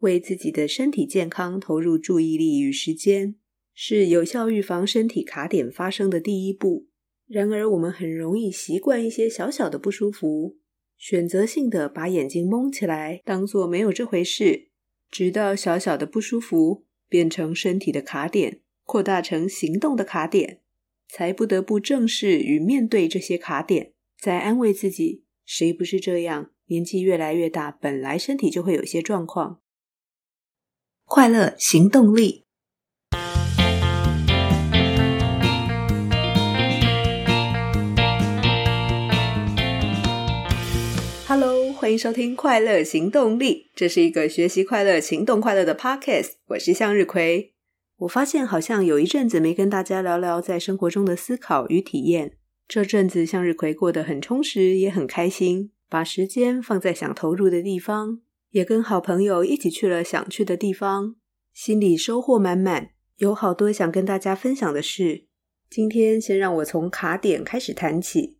为自己的身体健康投入注意力与时间，是有效预防身体卡点发生的第一步。然而，我们很容易习惯一些小小的不舒服，选择性的把眼睛蒙起来，当做没有这回事，直到小小的不舒服变成身体的卡点，扩大成行动的卡点，才不得不正视与面对这些卡点，再安慰自己：谁不是这样？年纪越来越大，本来身体就会有些状况。快乐行动力，Hello，欢迎收听《快乐行动力》，这是一个学习快乐、行动快乐的 Podcast。我是向日葵。我发现好像有一阵子没跟大家聊聊在生活中的思考与体验。这阵子向日葵过得很充实，也很开心，把时间放在想投入的地方。也跟好朋友一起去了想去的地方，心里收获满满，有好多想跟大家分享的事。今天先让我从卡点开始谈起。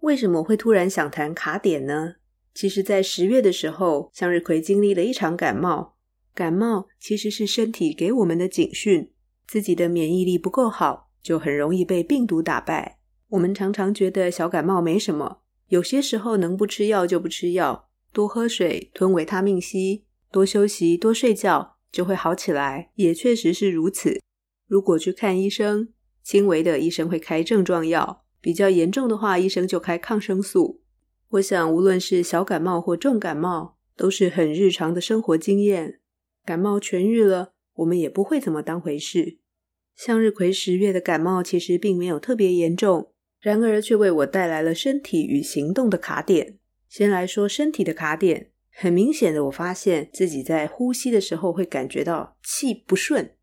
为什么会突然想谈卡点呢？其实，在十月的时候，向日葵经历了一场感冒。感冒其实是身体给我们的警讯，自己的免疫力不够好，就很容易被病毒打败。我们常常觉得小感冒没什么，有些时候能不吃药就不吃药。多喝水，吞维他命 C，多休息，多睡觉，就会好起来。也确实是如此。如果去看医生，轻微的医生会开症状药，比较严重的话，医生就开抗生素。我想，无论是小感冒或重感冒，都是很日常的生活经验。感冒痊愈了，我们也不会怎么当回事。向日葵十月的感冒其实并没有特别严重，然而却为我带来了身体与行动的卡点。先来说身体的卡点，很明显的，我发现自己在呼吸的时候会感觉到气不顺，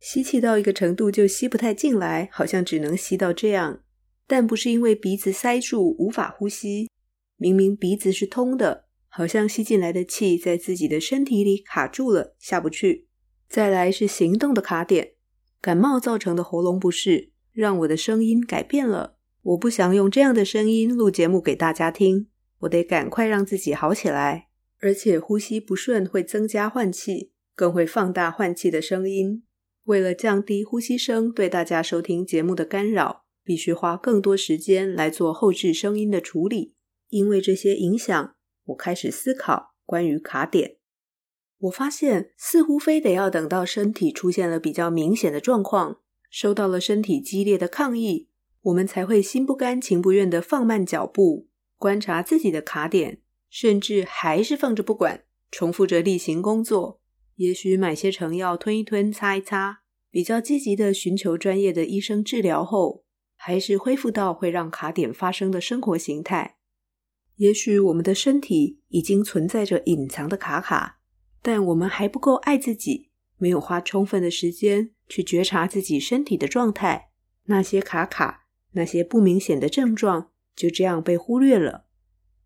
吸气到一个程度就吸不太进来，好像只能吸到这样。但不是因为鼻子塞住无法呼吸，明明鼻子是通的，好像吸进来的气在自己的身体里卡住了，下不去。再来是行动的卡点，感冒造成的喉咙不适，让我的声音改变了。我不想用这样的声音录节目给大家听。我得赶快让自己好起来，而且呼吸不顺会增加换气，更会放大换气的声音。为了降低呼吸声对大家收听节目的干扰，必须花更多时间来做后置声音的处理。因为这些影响，我开始思考关于卡点。我发现似乎非得要等到身体出现了比较明显的状况，受到了身体激烈的抗议，我们才会心不甘情不愿地放慢脚步。观察自己的卡点，甚至还是放着不管，重复着例行工作。也许买些成药吞一吞、擦一擦，比较积极的寻求专业的医生治疗后，还是恢复到会让卡点发生的生活形态。也许我们的身体已经存在着隐藏的卡卡，但我们还不够爱自己，没有花充分的时间去觉察自己身体的状态。那些卡卡，那些不明显的症状。就这样被忽略了。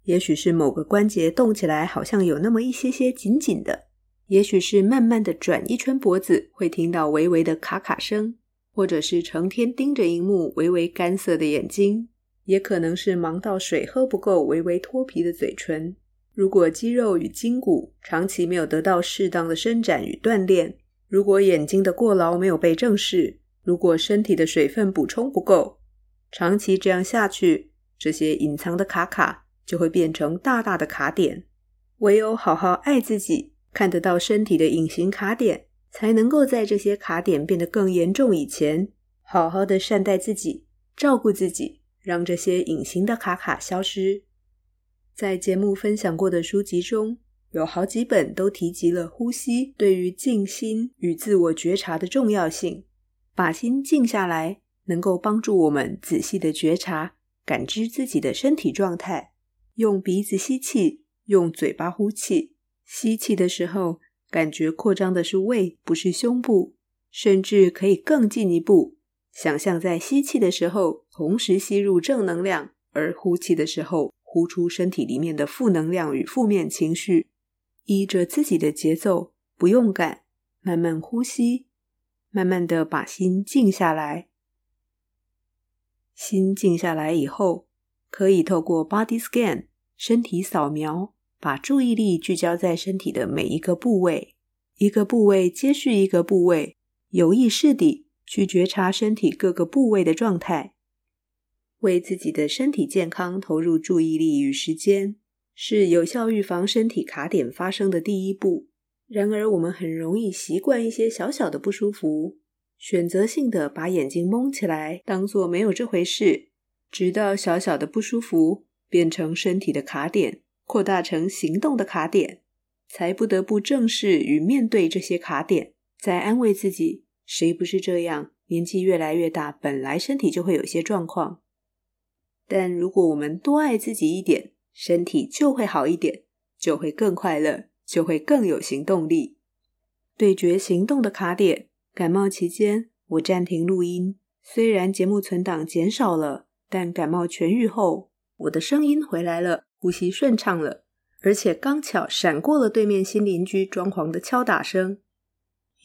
也许是某个关节动起来，好像有那么一些些紧紧的；也许是慢慢的转一圈脖子，会听到微微的卡卡声；或者是成天盯着荧幕，微微干涩的眼睛；也可能是忙到水喝不够，微微脱皮的嘴唇。如果肌肉与筋骨长期没有得到适当的伸展与锻炼，如果眼睛的过劳没有被正视，如果身体的水分补充不够，长期这样下去。这些隐藏的卡卡就会变成大大的卡点，唯有好好爱自己，看得到身体的隐形卡点，才能够在这些卡点变得更严重以前，好好的善待自己，照顾自己，让这些隐形的卡卡消失。在节目分享过的书籍中，有好几本都提及了呼吸对于静心与自我觉察的重要性，把心静下来，能够帮助我们仔细的觉察。感知自己的身体状态，用鼻子吸气，用嘴巴呼气。吸气的时候，感觉扩张的是胃，不是胸部。甚至可以更进一步，想象在吸气的时候，同时吸入正能量，而呼气的时候，呼出身体里面的负能量与负面情绪。依着自己的节奏，不用赶，慢慢呼吸，慢慢的把心静下来。心静下来以后，可以透过 body scan 身体扫描把注意力聚焦在身体的每一个部位，一个部位接续一个部位，有意识地去觉察身体各个部位的状态，为自己的身体健康投入注意力与时间，是有效预防身体卡点发生的第一步。然而，我们很容易习惯一些小小的不舒服，选择性的把眼睛蒙起来，当做没有这回事，直到小小的不舒服变成身体的卡点，扩大成行动的卡点，才不得不正视与面对这些卡点，再安慰自己：谁不是这样？年纪越来越大，本来身体就会有些状况。但如果我们多爱自己一点，身体就会好一点，就会更快乐。就会更有行动力。对决行动的卡点，感冒期间我暂停录音，虽然节目存档减少了，但感冒痊愈后，我的声音回来了，呼吸顺畅了，而且刚巧闪过了对面新邻居装潢的敲打声。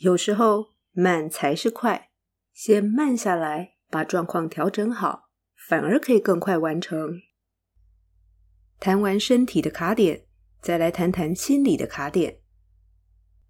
有时候慢才是快，先慢下来，把状况调整好，反而可以更快完成。谈完身体的卡点。再来谈谈心理的卡点，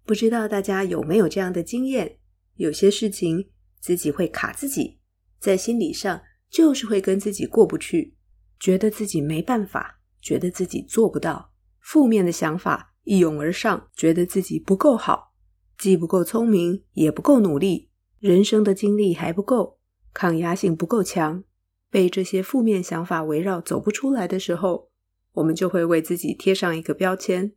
不知道大家有没有这样的经验？有些事情自己会卡自己，在心理上就是会跟自己过不去，觉得自己没办法，觉得自己做不到，负面的想法一涌而上，觉得自己不够好，既不够聪明，也不够努力，人生的经历还不够，抗压性不够强，被这些负面想法围绕走不出来的时候。我们就会为自己贴上一个标签，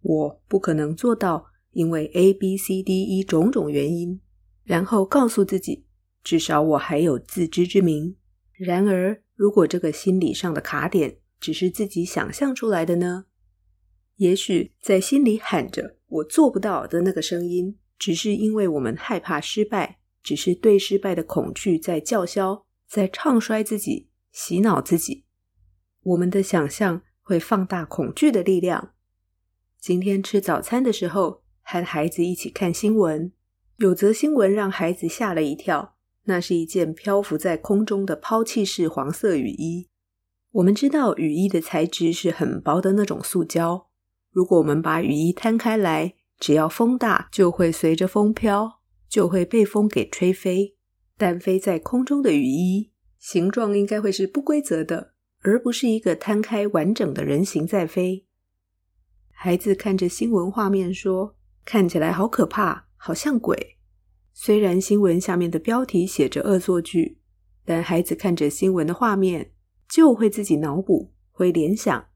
我不可能做到，因为 A、B、C、D、E 种种原因。然后告诉自己，至少我还有自知之明。然而，如果这个心理上的卡点只是自己想象出来的呢？也许在心里喊着“我做不到”的那个声音，只是因为我们害怕失败，只是对失败的恐惧在叫嚣，在唱衰自己，洗脑自己。我们的想象会放大恐惧的力量。今天吃早餐的时候，和孩子一起看新闻，有则新闻让孩子吓了一跳。那是一件漂浮在空中的抛弃式黄色雨衣。我们知道雨衣的材质是很薄的那种塑胶。如果我们把雨衣摊开来，只要风大，就会随着风飘，就会被风给吹飞。但飞在空中的雨衣，形状应该会是不规则的。而不是一个摊开完整的人形在飞。孩子看着新闻画面说：“看起来好可怕，好像鬼。”虽然新闻下面的标题写着恶作剧，但孩子看着新闻的画面就会自己脑补，会联想。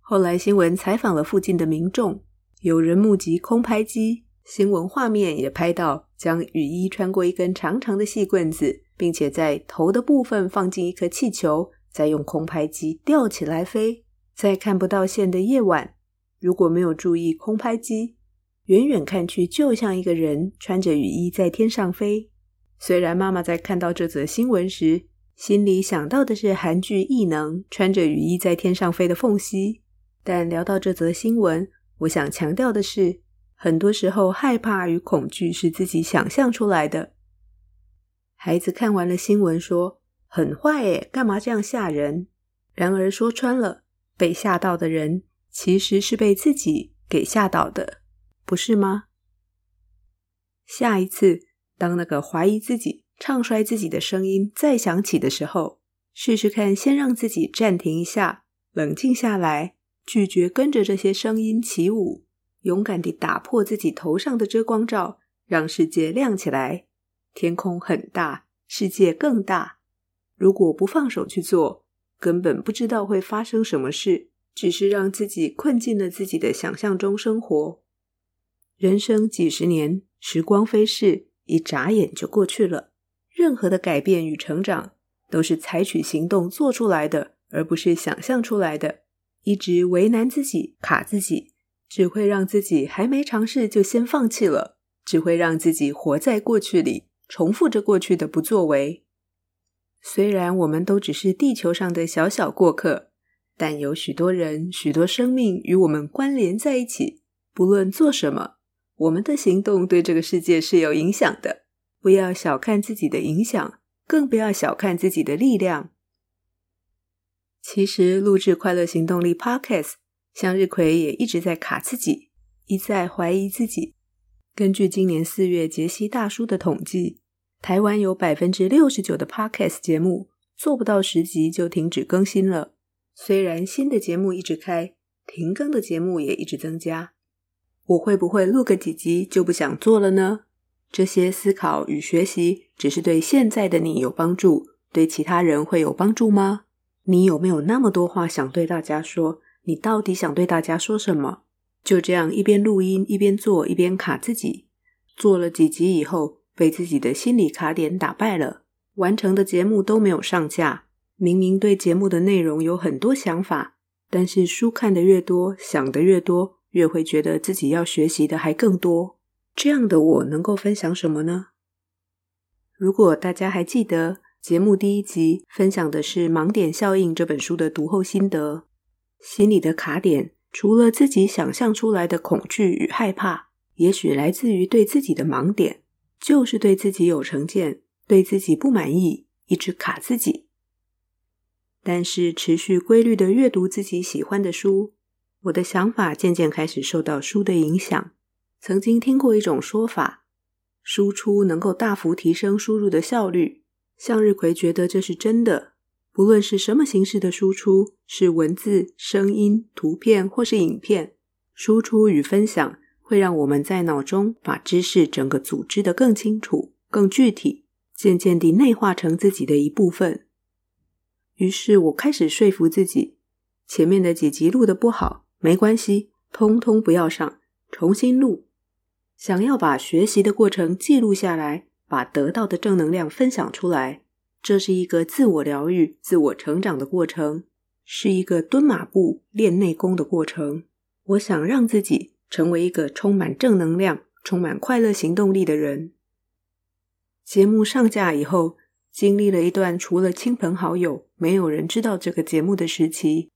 后来新闻采访了附近的民众，有人目击空拍机，新闻画面也拍到将雨衣穿过一根长长的细棍子，并且在头的部分放进一颗气球。再用空拍机吊起来飞，在看不到线的夜晚，如果没有注意空拍机，远远看去就像一个人穿着雨衣在天上飞。虽然妈妈在看到这则新闻时，心里想到的是韩剧《异能》穿着雨衣在天上飞的缝隙，但聊到这则新闻，我想强调的是，很多时候害怕与恐惧是自己想象出来的。孩子看完了新闻说。很坏诶，干嘛这样吓人？然而说穿了，被吓到的人其实是被自己给吓倒的，不是吗？下一次，当那个怀疑自己、唱衰自己的声音再响起的时候，试试看，先让自己暂停一下，冷静下来，拒绝跟着这些声音起舞，勇敢地打破自己头上的遮光罩，让世界亮起来。天空很大，世界更大。如果不放手去做，根本不知道会发生什么事，只是让自己困进了自己的想象中生活。人生几十年，时光飞逝，一眨眼就过去了。任何的改变与成长，都是采取行动做出来的，而不是想象出来的。一直为难自己、卡自己，只会让自己还没尝试就先放弃了，只会让自己活在过去里，重复着过去的不作为。虽然我们都只是地球上的小小过客，但有许多人、许多生命与我们关联在一起。不论做什么，我们的行动对这个世界是有影响的。不要小看自己的影响，更不要小看自己的力量。其实，录制快乐行动力 Podcast 向日葵也一直在卡自己，一再怀疑自己。根据今年四月杰西大叔的统计，台湾有百分之六十九的 Podcast 节目做不到十集就停止更新了。虽然新的节目一直开，停更的节目也一直增加。我会不会录个几集就不想做了呢？这些思考与学习只是对现在的你有帮助，对其他人会有帮助吗？你有没有那么多话想对大家说？你到底想对大家说什么？就这样一边录音一边做，一边卡自己。做了几集以后，被自己的心理卡点打败了，完成的节目都没有上架。明明对节目的内容有很多想法，但是书看得越多，想得越多，越会觉得自己要学习的还更多。这样的我能够分享什么呢？如果大家还记得，节目第一集分享的是《盲点效应》这本书的读后心得。心里的卡点，除了自己想象出来的恐惧与害怕，也许来自于对自己的盲点，就是对自己有成见，对自己不满意，一直卡自己。但是持续规律的阅读自己喜欢的书，我的想法渐渐开始受到书的影响。曾经听过一种说法，输出能够大幅提升输入的效率。向日葵觉得这是真的。不论是什么形式的输出，是文字、声音、图片或是影片，输出与分享会让我们在脑中把知识整个组织的更清楚、更具体，渐渐地内化成自己的一部分。于是我开始说服自己，前面的几集录的不好，没关系，通通不要上，重新录。想要把学习的过程记录下来，把得到的正能量分享出来，这是一个自我疗愈、自我成长的过程，是一个蹲马步练内功的过程。我想让自己成为一个充满正能量、充满快乐行动力的人。节目上架以后，经历了一段除了亲朋好友，没有人知道这个节目的时期。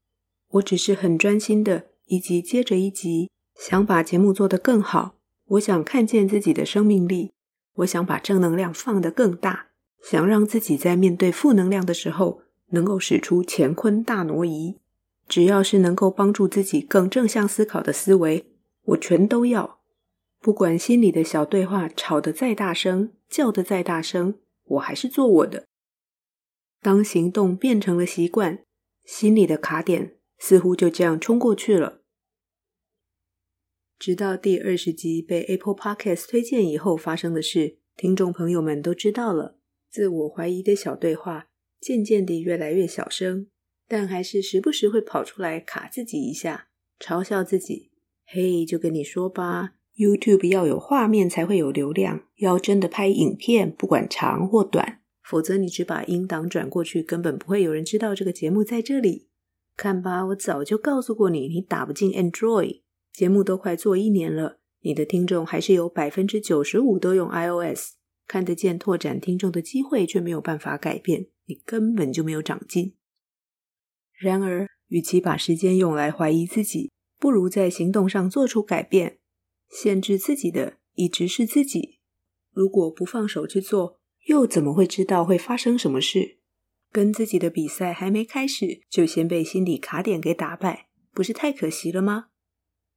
我只是很专心的一集接着一集，想把节目做得更好。我想看见自己的生命力，我想把正能量放得更大，想让自己在面对负能量的时候能够使出乾坤大挪移。只要是能够帮助自己更正向思考的思维，我全都要。不管心里的小对话吵得再大声，叫得再大声，我还是做我的。当行动变成了习惯，心里的卡点似乎就这样冲过去了。直到第二十集被 Apple Podcast 推荐以后发生的事，听众朋友们都知道了。自我怀疑的小对话渐渐地越来越小声，但还是时不时会跑出来卡自己一下，嘲笑自己。嘿，就跟你说吧，YouTube 要有画面才会有流量，要真的拍影片，不管长或短，否则你只把音档转过去，根本不会有人知道这个节目在这里。看吧，我早就告诉过你，你打不进 Android。节目都快做一年了，你的听众还是有百分之九十五都用 iOS，看得见拓展听众的机会却没有办法改变，你根本就没有长进。然而，与其把时间用来怀疑自己，不如在行动上做出改变。限制自己的一直是自己，如果不放手去做，又怎么会知道会发生什么事？跟自己的比赛还没开始，就先被心理卡点给打败，不是太可惜了吗？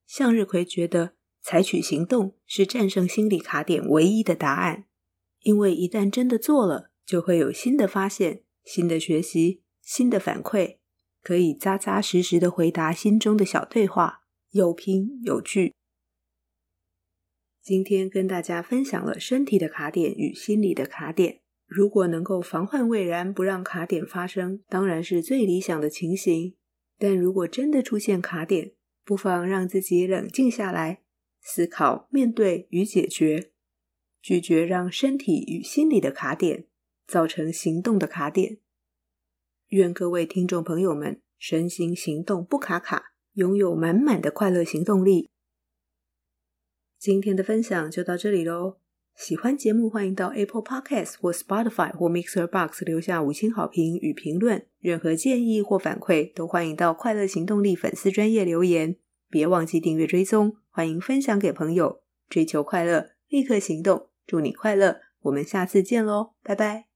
向日葵觉得，采取行动是战胜心理卡点唯一的答案，因为一旦真的做了，就会有新的发现、新的学习、新的反馈，可以扎扎实实的回答心中的小对话，有凭有据。今天跟大家分享了身体的卡点与心理的卡点，如果能够防患未然，不让卡点发生，当然是最理想的情形。但如果真的出现卡点，不妨让自己冷静下来，思考、面对与解决，拒绝让身体与心理的卡点造成行动的卡点。愿各位听众朋友们身心行动不卡卡，拥有满满的快乐行动力。今天的分享就到这里喽。喜欢节目，欢迎到 Apple Podcast 或 Spotify 或 Mixer Box 留下五星好评与评论。任何建议或反馈，都欢迎到快乐行动力粉丝专业留言。别忘记订阅追踪，欢迎分享给朋友。追求快乐，立刻行动。祝你快乐，我们下次见喽，拜拜。